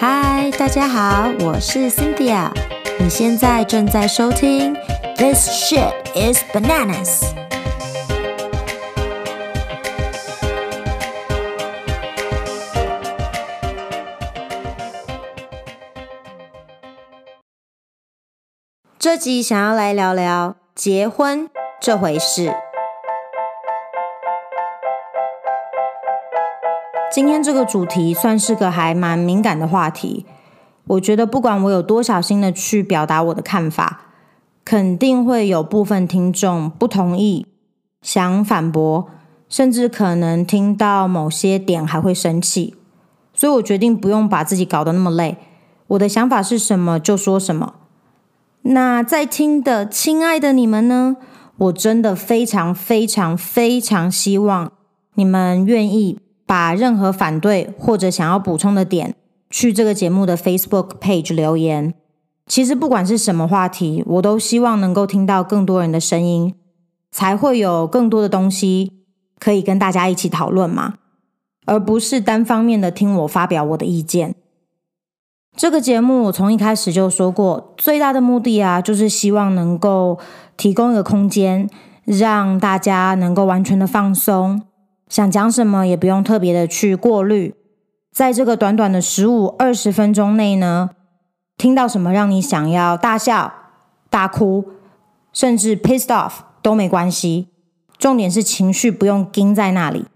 嗨，大家好，我是 Cynthia。你现在正在收听《This Shit Is Bananas》。这集想要来聊聊结婚这回事。今天这个主题算是个还蛮敏感的话题，我觉得不管我有多小心的去表达我的看法，肯定会有部分听众不同意，想反驳，甚至可能听到某些点还会生气，所以我决定不用把自己搞得那么累，我的想法是什么就说什么。那在听的亲爱的你们呢？我真的非常非常非常希望你们愿意。把任何反对或者想要补充的点，去这个节目的 Facebook page 留言。其实不管是什么话题，我都希望能够听到更多人的声音，才会有更多的东西可以跟大家一起讨论嘛，而不是单方面的听我发表我的意见。这个节目我从一开始就说过，最大的目的啊，就是希望能够提供一个空间，让大家能够完全的放松。想讲什么也不用特别的去过滤，在这个短短的十五二十分钟内呢，听到什么让你想要大笑、大哭，甚至 pissed off 都没关系。重点是情绪不用盯在那里。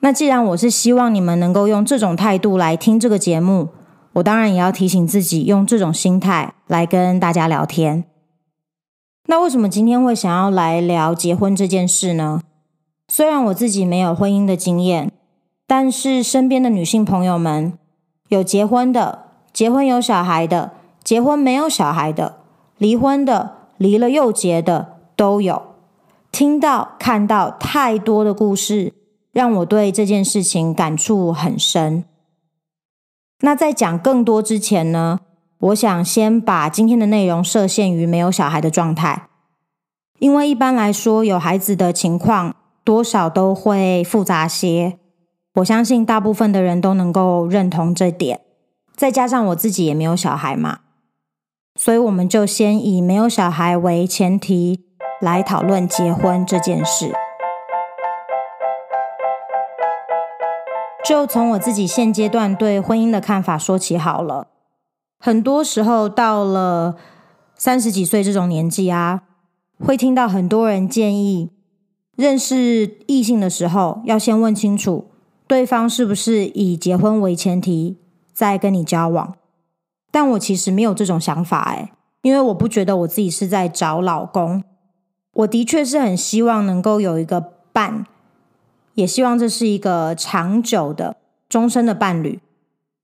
那既然我是希望你们能够用这种态度来听这个节目，我当然也要提醒自己用这种心态来跟大家聊天。那为什么今天会想要来聊结婚这件事呢？虽然我自己没有婚姻的经验，但是身边的女性朋友们有结婚的、结婚有小孩的、结婚没有小孩的、离婚的、离了又结的都有。听到、看到太多的故事，让我对这件事情感触很深。那在讲更多之前呢，我想先把今天的内容设限于没有小孩的状态，因为一般来说有孩子的情况。多少都会复杂些，我相信大部分的人都能够认同这点。再加上我自己也没有小孩嘛，所以我们就先以没有小孩为前提来讨论结婚这件事。就从我自己现阶段对婚姻的看法说起好了。很多时候到了三十几岁这种年纪啊，会听到很多人建议。认识异性的时候，要先问清楚对方是不是以结婚为前提在跟你交往。但我其实没有这种想法，诶，因为我不觉得我自己是在找老公。我的确是很希望能够有一个伴，也希望这是一个长久的、终身的伴侣。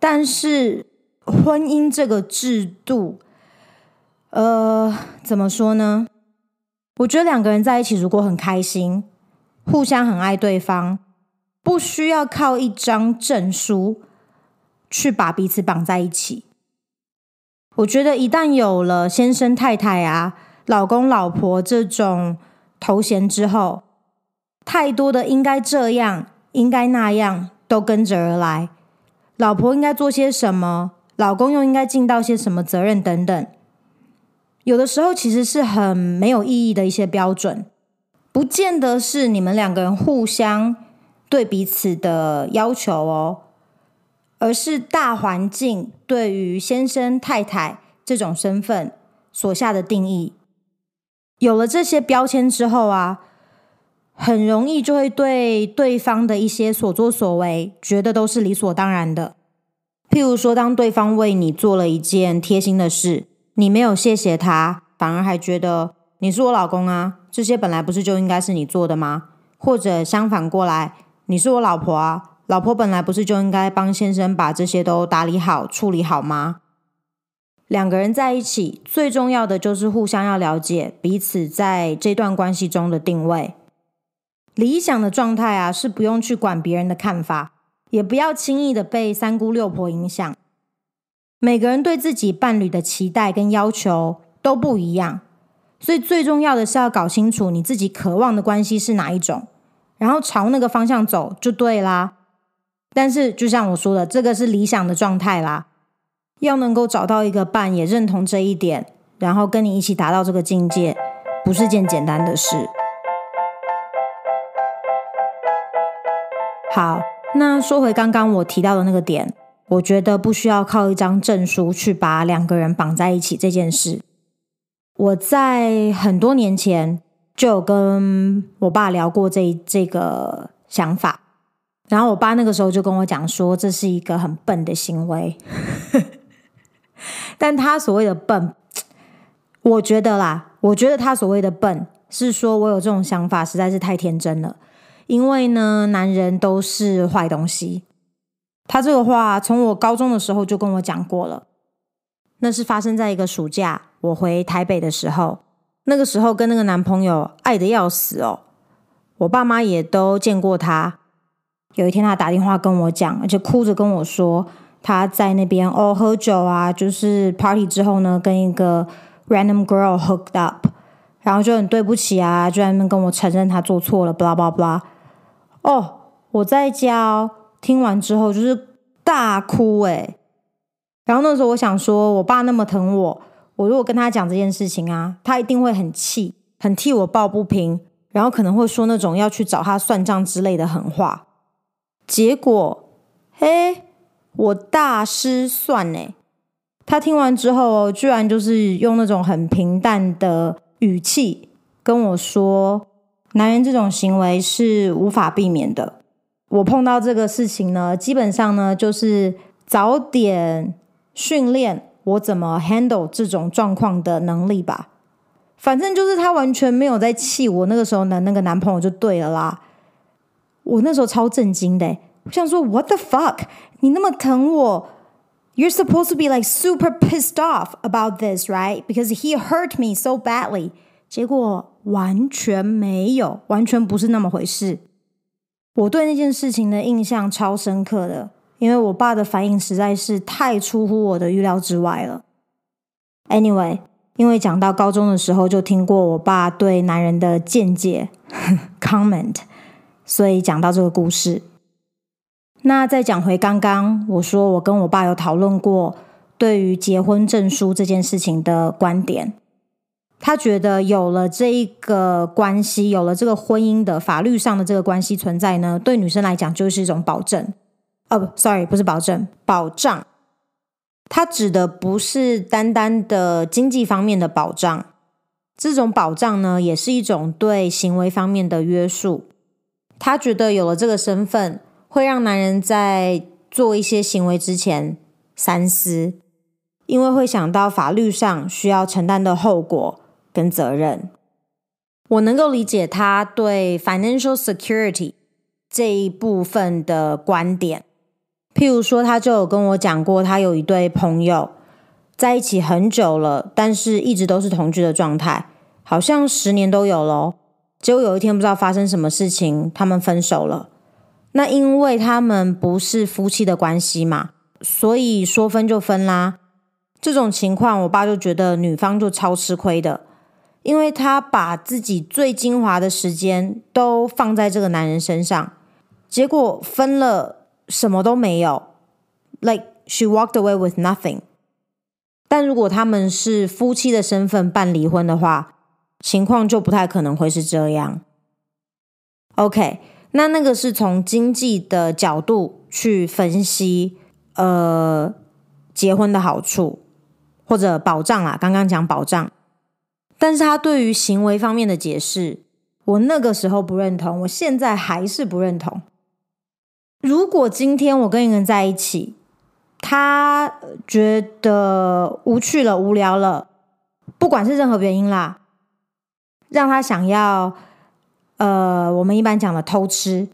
但是婚姻这个制度，呃，怎么说呢？我觉得两个人在一起，如果很开心，互相很爱对方，不需要靠一张证书去把彼此绑在一起。我觉得一旦有了先生太太啊、老公老婆这种头衔之后，太多的应该这样、应该那样都跟着而来。老婆应该做些什么，老公又应该尽到些什么责任等等。有的时候其实是很没有意义的一些标准，不见得是你们两个人互相对彼此的要求哦，而是大环境对于先生太太这种身份所下的定义。有了这些标签之后啊，很容易就会对对方的一些所作所为觉得都是理所当然的。譬如说，当对方为你做了一件贴心的事。你没有谢谢他，反而还觉得你是我老公啊，这些本来不是就应该是你做的吗？或者相反过来，你是我老婆啊，老婆本来不是就应该帮先生把这些都打理好、处理好吗？两个人在一起，最重要的就是互相要了解彼此在这段关系中的定位。理想的状态啊，是不用去管别人的看法，也不要轻易的被三姑六婆影响。每个人对自己伴侣的期待跟要求都不一样，所以最重要的是要搞清楚你自己渴望的关系是哪一种，然后朝那个方向走就对啦。但是就像我说的，这个是理想的状态啦，要能够找到一个伴，也认同这一点，然后跟你一起达到这个境界，不是件简单的事。好，那说回刚刚我提到的那个点，我觉得不需要靠一张证书去把两个人绑在一起这件事。我在很多年前就有跟我爸聊过这这个想法，然后我爸那个时候就跟我讲说，这是一个很笨的行为。但他所谓的笨，我觉得啦，我觉得他所谓的笨是说我有这种想法实在是太天真了。因为呢，男人都是坏东西。他这个话从我高中的时候就跟我讲过了。那是发生在一个暑假，我回台北的时候。那个时候跟那个男朋友爱得要死哦，我爸妈也都见过他。有一天他打电话跟我讲，而且哭着跟我说他在那边哦喝酒啊，就是 party 之后呢，跟一个 random girl hooked up，然后就很对不起啊，就在那边跟我承认他做错了，blah blah blah。哦，我在家听完之后就是大哭诶。然后那时候我想说，我爸那么疼我，我如果跟他讲这件事情啊，他一定会很气，很替我抱不平，然后可能会说那种要去找他算账之类的狠话。结果，嘿，我大失算诶。他听完之后，居然就是用那种很平淡的语气跟我说。男人这种行为是无法避免的。我碰到这个事情呢，基本上呢就是早点训练我怎么 handle 这种状况的能力吧。反正就是他完全没有在气我那个时候的那个男朋友就对了啦。我那时候超震惊的，我想说 What the fuck？你那么疼我，You're supposed to be like super pissed off about this, right? Because he hurt me so badly. 结果。完全没有，完全不是那么回事。我对那件事情的印象超深刻的，因为我爸的反应实在是太出乎我的预料之外了。Anyway，因为讲到高中的时候就听过我爸对男人的见解 comment，所以讲到这个故事。那再讲回刚刚我说我跟我爸有讨论过对于结婚证书这件事情的观点。他觉得有了这一个关系，有了这个婚姻的法律上的这个关系存在呢，对女生来讲就是一种保证。哦，不，sorry，不是保证，保障。他指的不是单单的经济方面的保障，这种保障呢，也是一种对行为方面的约束。他觉得有了这个身份，会让男人在做一些行为之前三思，因为会想到法律上需要承担的后果。跟责任，我能够理解他对 financial security 这一部分的观点。譬如说，他就有跟我讲过，他有一对朋友在一起很久了，但是一直都是同居的状态，好像十年都有咯。结果有一天不知道发生什么事情，他们分手了。那因为他们不是夫妻的关系嘛，所以说分就分啦。这种情况，我爸就觉得女方就超吃亏的。因为他把自己最精华的时间都放在这个男人身上，结果分了什么都没有，like she walked away with nothing。但如果他们是夫妻的身份办离婚的话，情况就不太可能会是这样。OK，那那个是从经济的角度去分析，呃，结婚的好处或者保障啦，刚刚讲保障。但是他对于行为方面的解释，我那个时候不认同，我现在还是不认同。如果今天我跟一个人在一起，他觉得无趣了、无聊了，不管是任何原因啦，让他想要，呃，我们一般讲的偷吃，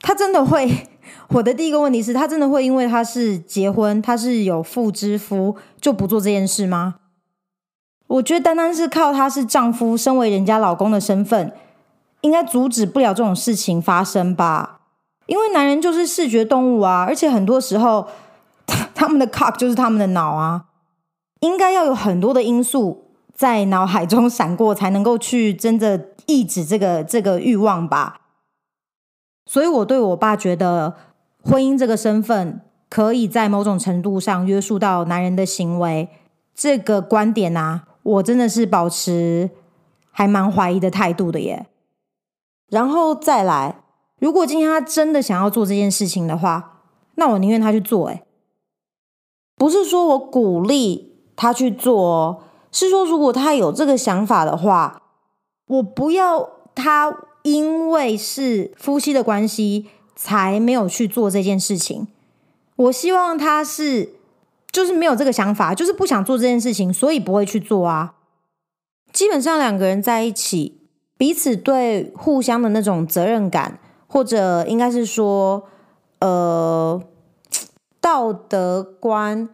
他真的会？我的第一个问题是他真的会因为他是结婚，他是有妇之夫，就不做这件事吗？我觉得单单是靠他是丈夫，身为人家老公的身份，应该阻止不了这种事情发生吧？因为男人就是视觉动物啊，而且很多时候他，他们的 cock 就是他们的脑啊，应该要有很多的因素在脑海中闪过，才能够去真的抑制这个这个欲望吧。所以我对我爸觉得婚姻这个身份可以在某种程度上约束到男人的行为，这个观点啊，我真的是保持还蛮怀疑的态度的耶。然后再来，如果今天他真的想要做这件事情的话，那我宁愿他去做。哎，不是说我鼓励他去做哦，是说如果他有这个想法的话，我不要他因为是夫妻的关系才没有去做这件事情。我希望他是就是没有这个想法，就是不想做这件事情，所以不会去做啊。基本上两个人在一起。彼此对互相的那种责任感，或者应该是说，呃，道德观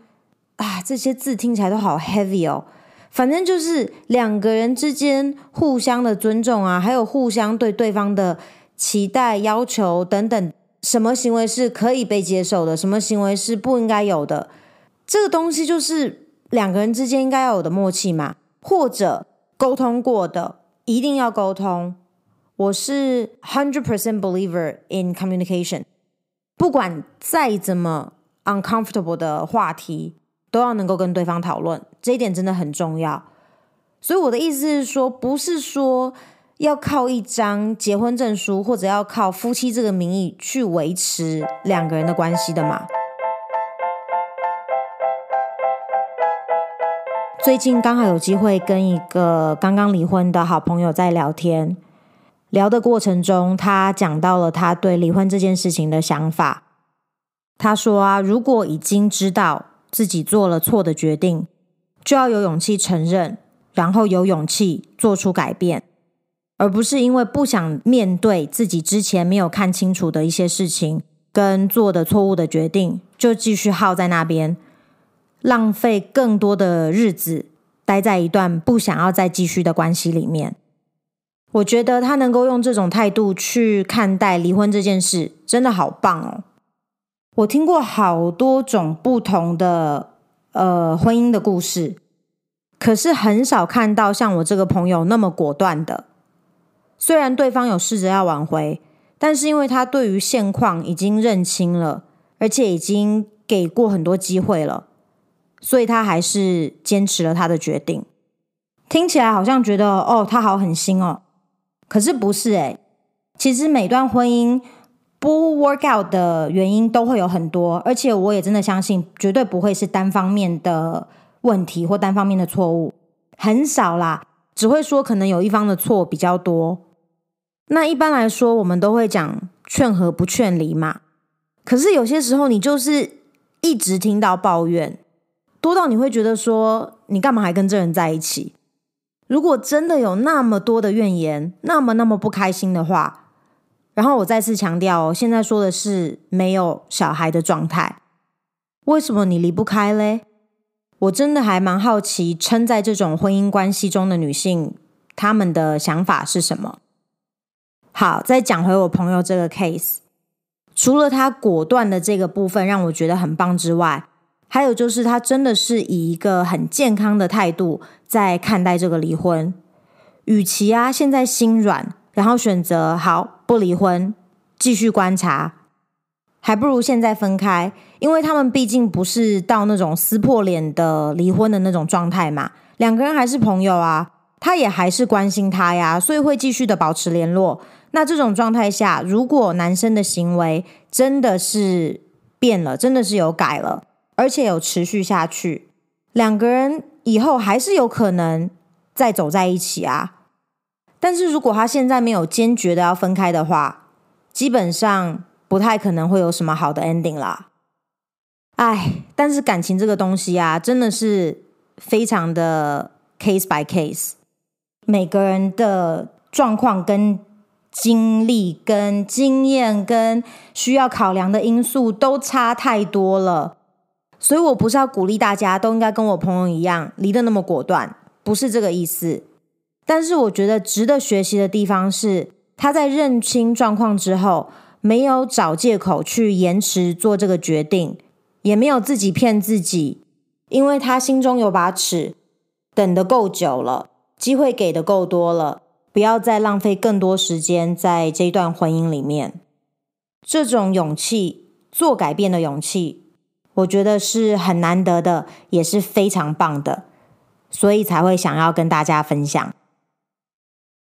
啊，这些字听起来都好 heavy 哦。反正就是两个人之间互相的尊重啊，还有互相对对方的期待、要求等等，什么行为是可以被接受的，什么行为是不应该有的，这个东西就是两个人之间应该要有的默契嘛，或者沟通过的。一定要沟通。我是 hundred percent believer in communication。不管再怎么 uncomfortable 的话题，都要能够跟对方讨论，这一点真的很重要。所以我的意思是说，不是说要靠一张结婚证书，或者要靠夫妻这个名义去维持两个人的关系的嘛。最近刚好有机会跟一个刚刚离婚的好朋友在聊天，聊的过程中，他讲到了他对离婚这件事情的想法。他说啊，如果已经知道自己做了错的决定，就要有勇气承认，然后有勇气做出改变，而不是因为不想面对自己之前没有看清楚的一些事情跟做的错误的决定，就继续耗在那边。浪费更多的日子待在一段不想要再继续的关系里面，我觉得他能够用这种态度去看待离婚这件事，真的好棒哦！我听过好多种不同的呃婚姻的故事，可是很少看到像我这个朋友那么果断的。虽然对方有试着要挽回，但是因为他对于现况已经认清了，而且已经给过很多机会了。所以他还是坚持了他的决定，听起来好像觉得哦，他好狠心哦，可是不是诶，其实每段婚姻不 work out 的原因都会有很多，而且我也真的相信，绝对不会是单方面的问题或单方面的错误，很少啦，只会说可能有一方的错比较多。那一般来说，我们都会讲劝和不劝离嘛，可是有些时候你就是一直听到抱怨。多到你会觉得说，你干嘛还跟这人在一起？如果真的有那么多的怨言，那么那么不开心的话，然后我再次强调，现在说的是没有小孩的状态，为什么你离不开嘞？我真的还蛮好奇，撑在这种婚姻关系中的女性，她们的想法是什么？好，再讲回我朋友这个 case，除了他果断的这个部分让我觉得很棒之外。还有就是，他真的是以一个很健康的态度在看待这个离婚。与其啊，现在心软，然后选择好不离婚，继续观察，还不如现在分开。因为他们毕竟不是到那种撕破脸的离婚的那种状态嘛，两个人还是朋友啊，他也还是关心他呀，所以会继续的保持联络。那这种状态下，如果男生的行为真的是变了，真的是有改了。而且有持续下去，两个人以后还是有可能再走在一起啊。但是如果他现在没有坚决的要分开的话，基本上不太可能会有什么好的 ending 啦。哎，但是感情这个东西啊，真的是非常的 case by case，每个人的状况跟经历、跟经验、跟需要考量的因素都差太多了。所以我不是要鼓励大家都应该跟我朋友一样离得那么果断，不是这个意思。但是我觉得值得学习的地方是，他在认清状况之后，没有找借口去延迟做这个决定，也没有自己骗自己，因为他心中有把尺，等得够久了，机会给的够多了，不要再浪费更多时间在这段婚姻里面。这种勇气，做改变的勇气。我觉得是很难得的，也是非常棒的，所以才会想要跟大家分享。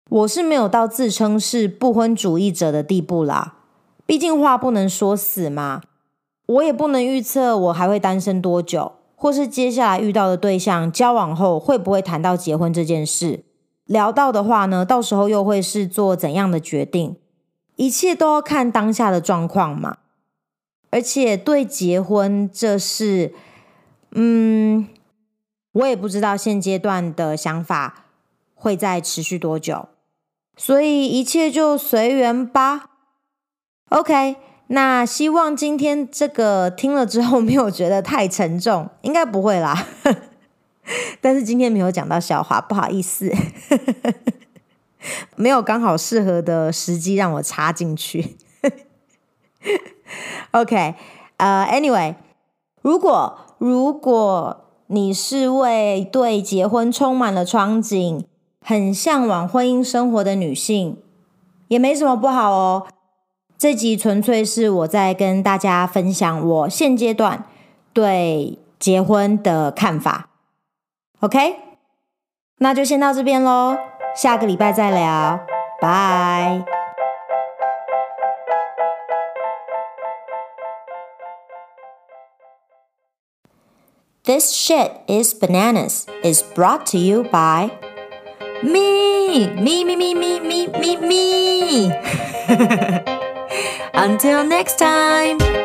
我是没有到自称是不婚主义者的地步啦，毕竟话不能说死嘛。我也不能预测我还会单身多久，或是接下来遇到的对象交往后会不会谈到结婚这件事。聊到的话呢，到时候又会是做怎样的决定？一切都要看当下的状况嘛。而且对结婚这事，嗯，我也不知道现阶段的想法会再持续多久，所以一切就随缘吧。OK。那希望今天这个听了之后没有觉得太沉重，应该不会啦。但是今天没有讲到笑话，不好意思，没有刚好适合的时机让我插进去。OK，呃，Anyway，如果如果你是位对结婚充满了憧憬、很向往婚姻生活的女性，也没什么不好哦。这集纯粹是我在跟大家分享我现阶段对结婚的看法，OK？那就先到这边喽，下个礼拜再聊，拜。This shit is bananas is brought to you by me, me, me, me, me, me, me, me. Until next time.